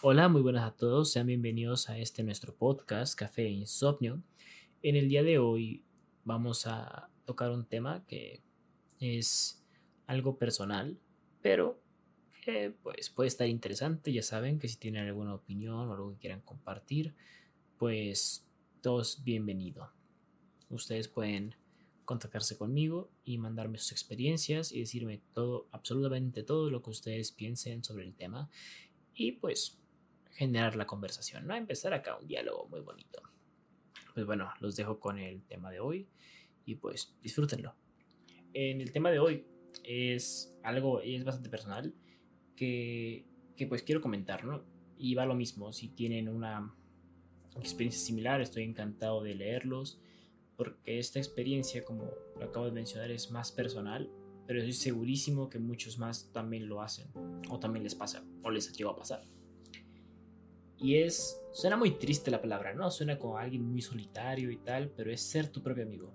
Hola, muy buenas a todos, sean bienvenidos a este nuestro podcast Café e Insomnio. En el día de hoy vamos a tocar un tema que es algo personal, pero que pues puede estar interesante. Ya saben que si tienen alguna opinión o algo que quieran compartir, pues todos bienvenido. Ustedes pueden contactarse conmigo y mandarme sus experiencias y decirme todo, absolutamente todo lo que ustedes piensen sobre el tema y pues generar la conversación, ¿no? Empezar acá un diálogo muy bonito. Pues bueno, los dejo con el tema de hoy y pues disfrútenlo. En el tema de hoy es algo, es bastante personal que, que pues quiero comentar, ¿no? Y va lo mismo, si tienen una experiencia similar, estoy encantado de leerlos porque esta experiencia, como lo acabo de mencionar, es más personal, pero estoy segurísimo que muchos más también lo hacen, o también les pasa, o les llegó a pasar. Y es, suena muy triste la palabra, ¿no? Suena como alguien muy solitario y tal, pero es ser tu propio amigo.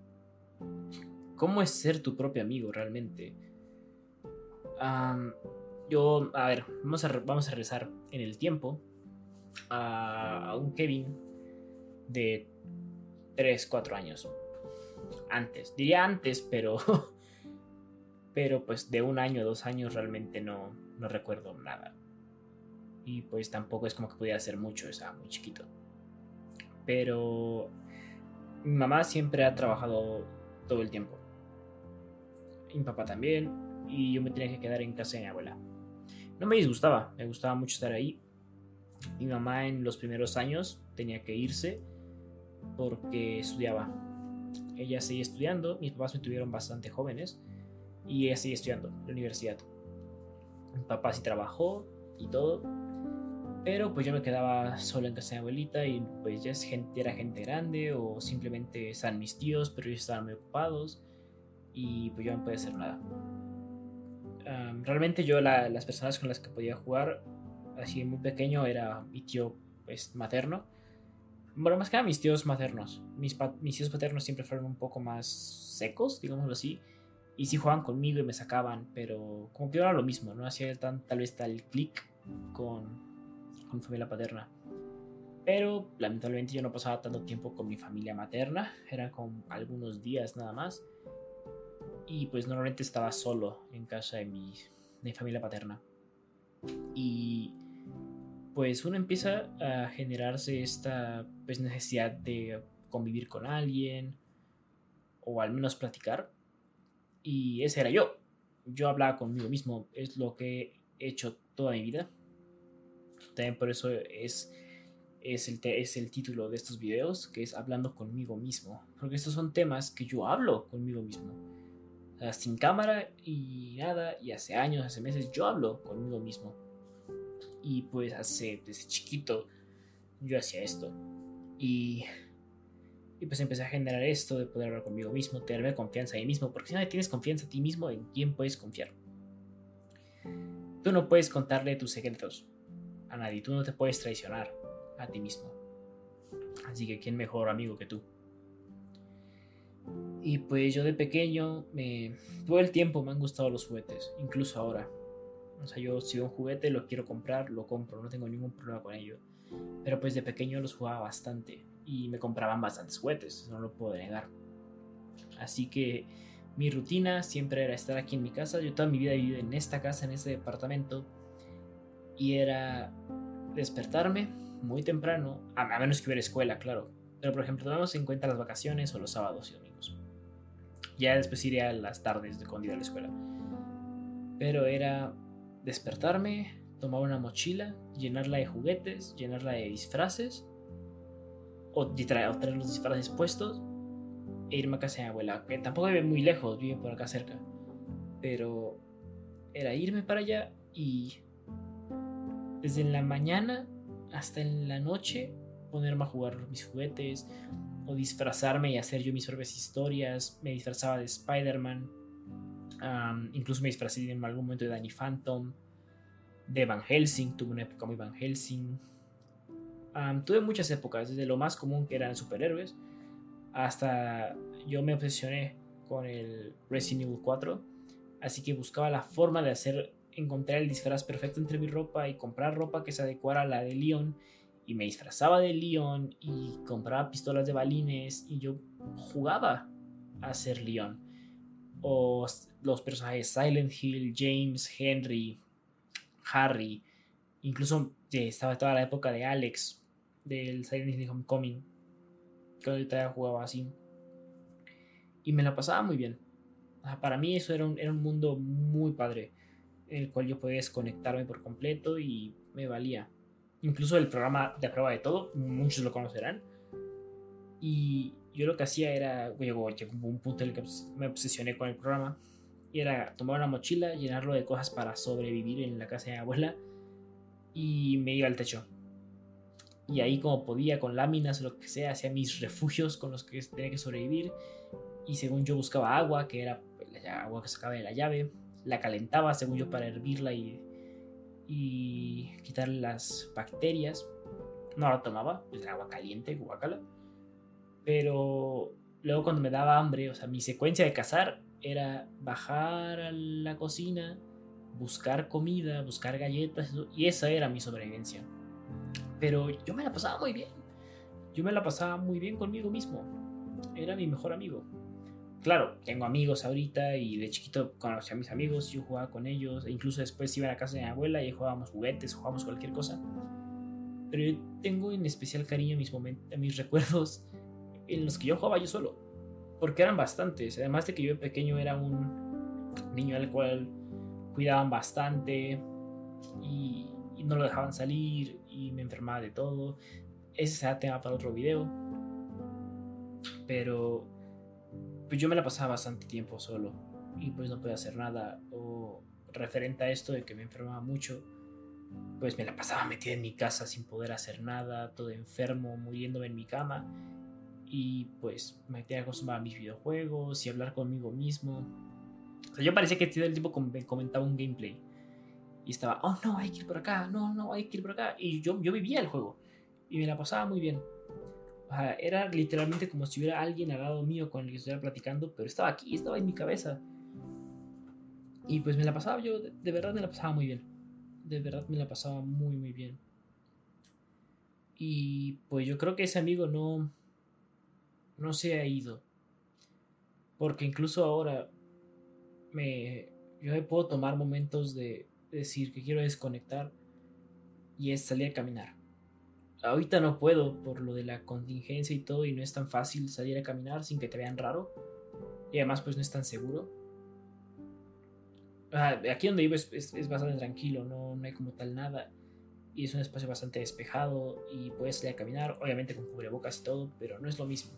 ¿Cómo es ser tu propio amigo realmente? yo, a ver, vamos a, vamos a regresar en el tiempo a, a un Kevin de 3, 4 años. Antes, diría antes, pero. pero pues de un año, dos años realmente no, no recuerdo nada. Y pues tampoco es como que pudiera hacer mucho, estaba muy chiquito. Pero mi mamá siempre ha trabajado todo el tiempo. Y mi papá también. Y yo me tenía que quedar en casa de mi abuela. No me disgustaba, me gustaba mucho estar ahí. Mi mamá en los primeros años tenía que irse porque estudiaba. Ella seguía estudiando, mis papás me tuvieron bastante jóvenes y ella seguía estudiando en la universidad. Mi papá sí trabajó y todo, pero pues yo me quedaba solo en casa de mi abuelita y pues ya es gente, era gente grande o simplemente están mis tíos, pero ellos estaban muy ocupados y pues yo no podía hacer nada. realmente yo las personas con las que podía jugar así muy pequeño era mi tío pues materno bueno, más que nada mis tíos maternos. Mis, mis tíos paternos siempre fueron un poco más secos, digámoslo así. Y sí jugaban conmigo y me sacaban, pero como que era lo mismo, no hacía tan, tal vez tal clic con, con mi familia paterna. Pero lamentablemente yo no pasaba tanto tiempo con mi familia materna, eran con algunos días nada más. Y pues normalmente estaba solo en casa de mi, de mi familia paterna. Y pues uno empieza a generarse esta pues, necesidad de convivir con alguien o al menos platicar. Y ese era yo. Yo hablaba conmigo mismo, es lo que he hecho toda mi vida. También por eso es, es, el, es el título de estos videos, que es hablando conmigo mismo. Porque estos son temas que yo hablo conmigo mismo. sin cámara y nada, y hace años, hace meses, yo hablo conmigo mismo y pues hace, desde chiquito, yo hacía esto. Y, y pues empecé a generar esto de poder hablar conmigo mismo, tenerme confianza en mí mismo, porque si no tienes confianza en ti mismo, ¿en quién puedes confiar? Tú no puedes contarle tus secretos a nadie, tú no te puedes traicionar a ti mismo. Así que, ¿quién mejor amigo que tú? Y pues yo de pequeño, me, todo el tiempo me han gustado los juguetes, incluso ahora. O sea, yo si veo un juguete lo quiero comprar, lo compro, no tengo ningún problema con ello. Pero pues de pequeño los jugaba bastante y me compraban bastantes juguetes, no lo puedo negar. Así que mi rutina siempre era estar aquí en mi casa. Yo toda mi vida he vivido en esta casa, en este departamento. Y era despertarme muy temprano, a, menos que hubiera escuela, claro. Pero por ejemplo, tomamos en cuenta las vacaciones o los sábados y domingos. Ya después iría a las tardes de cuando iba a la escuela. Pero era despertarme, tomar una mochila, llenarla de juguetes, llenarla de disfraces, o, traer, los disfraces puestos, e irme a casa de mi abuela, que tampoco vive muy lejos, vive por acá cerca. Pero era irme para allá y desde la mañana hasta en la noche ponerme a jugar mis juguetes o disfrazarme y hacer yo mis propias historias. Me disfrazaba de Spider-Man incluso me disfrazé en algún momento de Danny Phantom, de Van Helsing, tuve una época muy Van Helsing. tuve muchas épocas, desde lo más común que eran superhéroes, hasta yo me obsesioné con el Resident Evil 4, así que buscaba la forma de hacer encontrar el disfraz perfecto entre mi ropa y comprar ropa que se adecuara a la de Leon. Y me disfrazaba de Leon y compraba pistolas de balines y yo jugaba a ser Leon. O los personajes Silent Hill, James, Henry, Harry. Incluso estaba toda la época de Alex, del Silent Hill Homecoming. Que ahorita jugaba así. Y me la pasaba muy bien. Para mí eso era un, era un mundo muy padre el cual yo podía desconectarme por completo y me valía. Incluso el programa de prueba de todo, muchos lo conocerán. Y yo lo que hacía era, llegó, un punto en el que me obsesioné con el programa. Y era tomar una mochila, llenarlo de cosas para sobrevivir en la casa de abuela. Y me iba al techo. Y ahí como podía, con láminas o lo que sea, hacía mis refugios con los que tenía que sobrevivir. Y según yo buscaba agua, que era la agua que sacaba de la llave la calentaba, según yo, para hervirla y, quitar las bacterias. No la tomaba, pues agua caliente, guacala. Pero luego cuando me daba hambre, o sea, mi secuencia de cazar era bajar a la cocina, buscar comida, buscar galletas, y esa era mi sobrevivencia. Pero yo me la pasaba muy bien. Yo me la pasaba muy bien conmigo mismo. Era mi mejor amigo claro, tengo amigos ahorita y de chiquito conocí a mis amigos, yo jugaba con ellos, e incluso después iba a la casa de mi abuela y jugábamos juguetes, jugábamos cualquier cosa. Pero yo tengo en especial cariño mis, momentos, mis recuerdos en los que yo jugaba yo solo, porque eran bastantes. Además de que yo de pequeño era un niño al cual cuidaban bastante y, y no lo dejaban salir y me enfermaba de todo. Ese será tema para otro video. Pero pues yo me la pasaba bastante tiempo solo y pues no podía hacer nada. O referente a esto de que me enfermaba mucho, pues me la pasaba metida en mi casa sin poder hacer nada, todo enfermo, muriéndome en mi cama. Y pues me tenía que acostumbrar a mis videojuegos y hablar conmigo mismo. O sea, yo parecía que todo el tiempo me comentaba un gameplay. Y estaba, oh no, hay que ir por acá, no, no, hay que ir por acá. Y yo, yo vivía el juego. Y me la pasaba muy bien era literalmente como si hubiera alguien al lado mío con el que estuviera platicando, pero estaba aquí, estaba en mi cabeza. Y pues me la pasaba yo, de, verdad me la pasaba muy bien. De verdad me la pasaba muy, muy bien. Y pues yo creo que ese amigo no, no se ha ido. Porque incluso ahora me, yo me puedo tomar momentos de decir que quiero desconectar y es salir a caminar ahorita no puedo por lo de la contingencia y todo y no es tan fácil salir a caminar sin que te vean raro. Y además pues no es tan seguro. aquí donde vivo es, bastante tranquilo, no, no hay como tal nada. Y es un espacio bastante despejado y puedes salir a caminar, obviamente con cubrebocas y todo, pero no es lo mismo.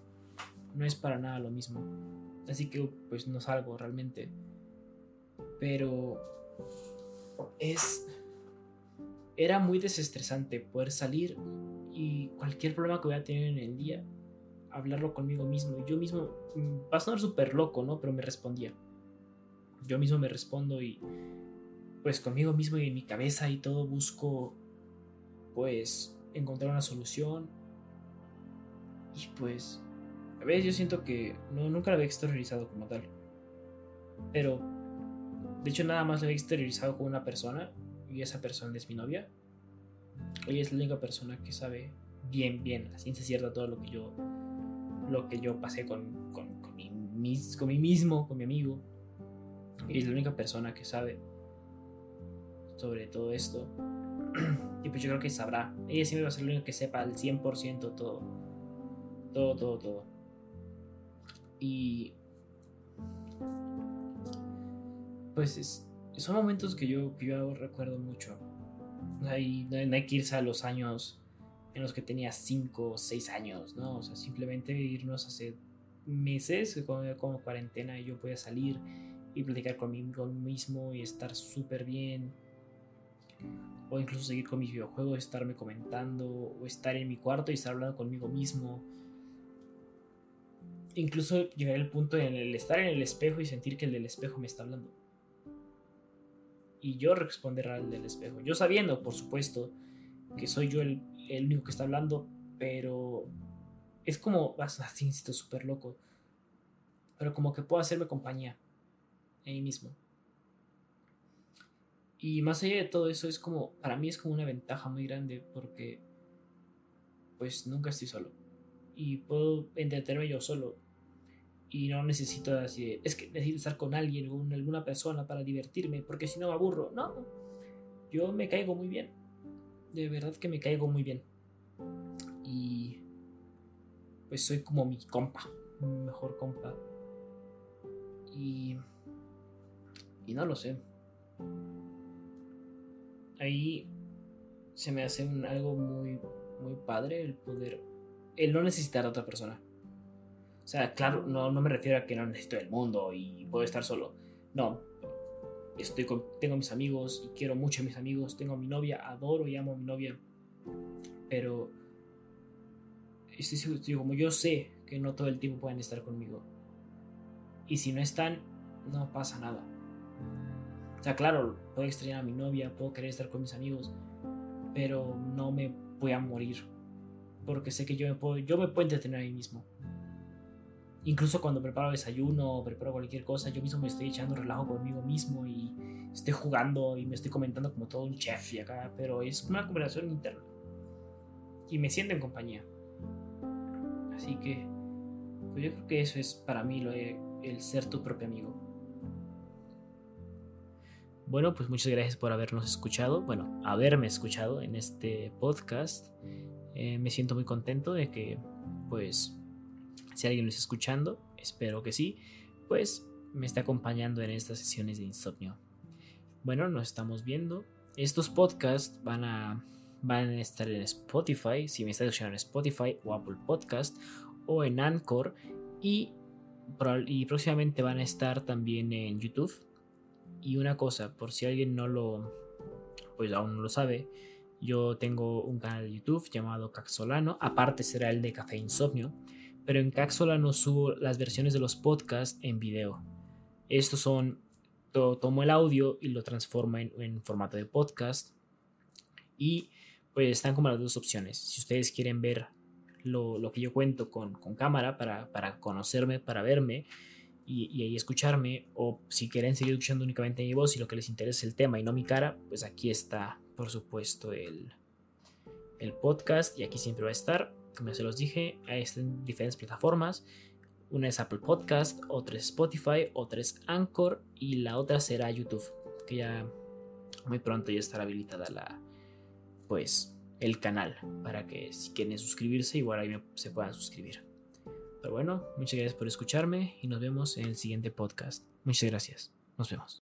No es para nada lo mismo. Así que pues no salgo realmente. Pero es... Era muy desestresante poder salir y cualquier problema que voy a tener en el día, hablarlo conmigo mismo. Y yo mismo, mm, va a sonar súper loco, ¿no? Pero me respondía. Yo mismo me respondo y pues conmigo mismo y en mi cabeza y todo busco pues encontrar una solución. Y pues a veces yo siento que no, nunca lo había exteriorizado como tal. Pero de hecho nada más lo había exteriorizado con una persona y esa persona es mi novia. Ella es la única persona que sabe bien, bien, a ciencia cierta, todo lo que yo, lo que yo pasé con, con, con, mi, con mí mismo, con mi amigo. Ella es la única persona que sabe sobre todo esto. Y pues yo creo que sabrá. Ella siempre va a ser la única que sepa al 100% todo. Todo, todo, todo. Y... Pues son momentos que yo, que recuerdo mucho no hay, que irse a los años en los que tenía 5 o 6 años, ¿no? O sea, simplemente irnos hace meses, como, como cuarentena, y yo podía salir y platicar conmigo mismo y estar súper bien. O incluso seguir con mis videojuegos, estarme comentando, o estar en mi cuarto y estar hablando conmigo mismo. Incluso llegar al punto de el estar en el espejo y sentir que el del espejo me está hablando y yo responder al del espejo. Yo sabiendo, por supuesto, que soy yo el, único que está hablando, pero es como, así, súper loco, pero como que puedo hacerme compañía a mí mismo. Y más allá de todo eso, es como, para mí es como una ventaja muy grande porque pues nunca estoy solo. Y puedo entretenerme yo solo. Y no necesito así, es que necesito estar con alguien, con alguna persona para divertirme, porque si no me aburro. No, yo me caigo muy bien. De verdad que me caigo muy bien. Y pues soy como mi compa, mi mejor compa. Y, y no lo sé. Ahí se me hace algo muy, muy padre el poder, el no necesitar a otra persona. O sea, claro, no, no me refiero a que no necesito el mundo y puedo estar solo. No, estoy con, tengo mis amigos y quiero mucho a mis amigos. Tengo a mi novia, adoro y amo a mi novia. Pero estoy como yo sé que no todo el tiempo pueden estar conmigo. Y si no están, no pasa nada. O sea, claro, puedo extrañar a mi novia, puedo querer estar con mis amigos, pero no me voy a morir. Porque sé que yo me puedo, yo me puedo entretener a mí mismo. Incluso cuando preparo desayuno o preparo cualquier cosa, yo mismo me estoy echando relajo conmigo mismo y estoy jugando y me estoy comentando como todo un chef y acá, pero es una conversación interna. Y me siento en compañía. Así que, pues yo creo que eso es para mí lo de el ser tu propio amigo. Bueno, pues muchas gracias por habernos escuchado, bueno, haberme escuchado en este podcast. Eh, me siento muy contento de que, pues, si alguien lo está escuchando, espero que sí, pues me está acompañando en estas sesiones de insomnio. Bueno, nos estamos viendo. Estos podcasts van a, van a estar en Spotify, si me estás escuchando en Spotify o Apple Podcast o en Anchor y, y próximamente van a estar también en YouTube. Y una cosa, por si alguien no lo, pues aún no lo sabe, yo tengo un canal de YouTube llamado Caxolano, aparte será el de Café Insomnio pero en no subo las versiones de los podcasts en video. Estos son, tomo el audio y lo transformo en, formato de podcast y pues están como las dos opciones. Si ustedes quieren ver lo, que yo cuento con, cámara para, conocerme, para verme y, ahí escucharme, o si quieren seguir escuchando únicamente mi voz y lo que les interesa es el tema y no mi cara, pues aquí está, por supuesto, el, el podcast y aquí siempre va a estar como ya se los dije, están en diferentes plataformas. Una es Apple Podcast, otra es Spotify, otra es Anchor y la otra será YouTube, que ya muy pronto ya estará habilitada la, pues, el canal para que si quieren suscribirse, igual ahí se puedan suscribir. Pero bueno, muchas gracias por escucharme y nos vemos en el siguiente podcast. Muchas gracias. Nos vemos.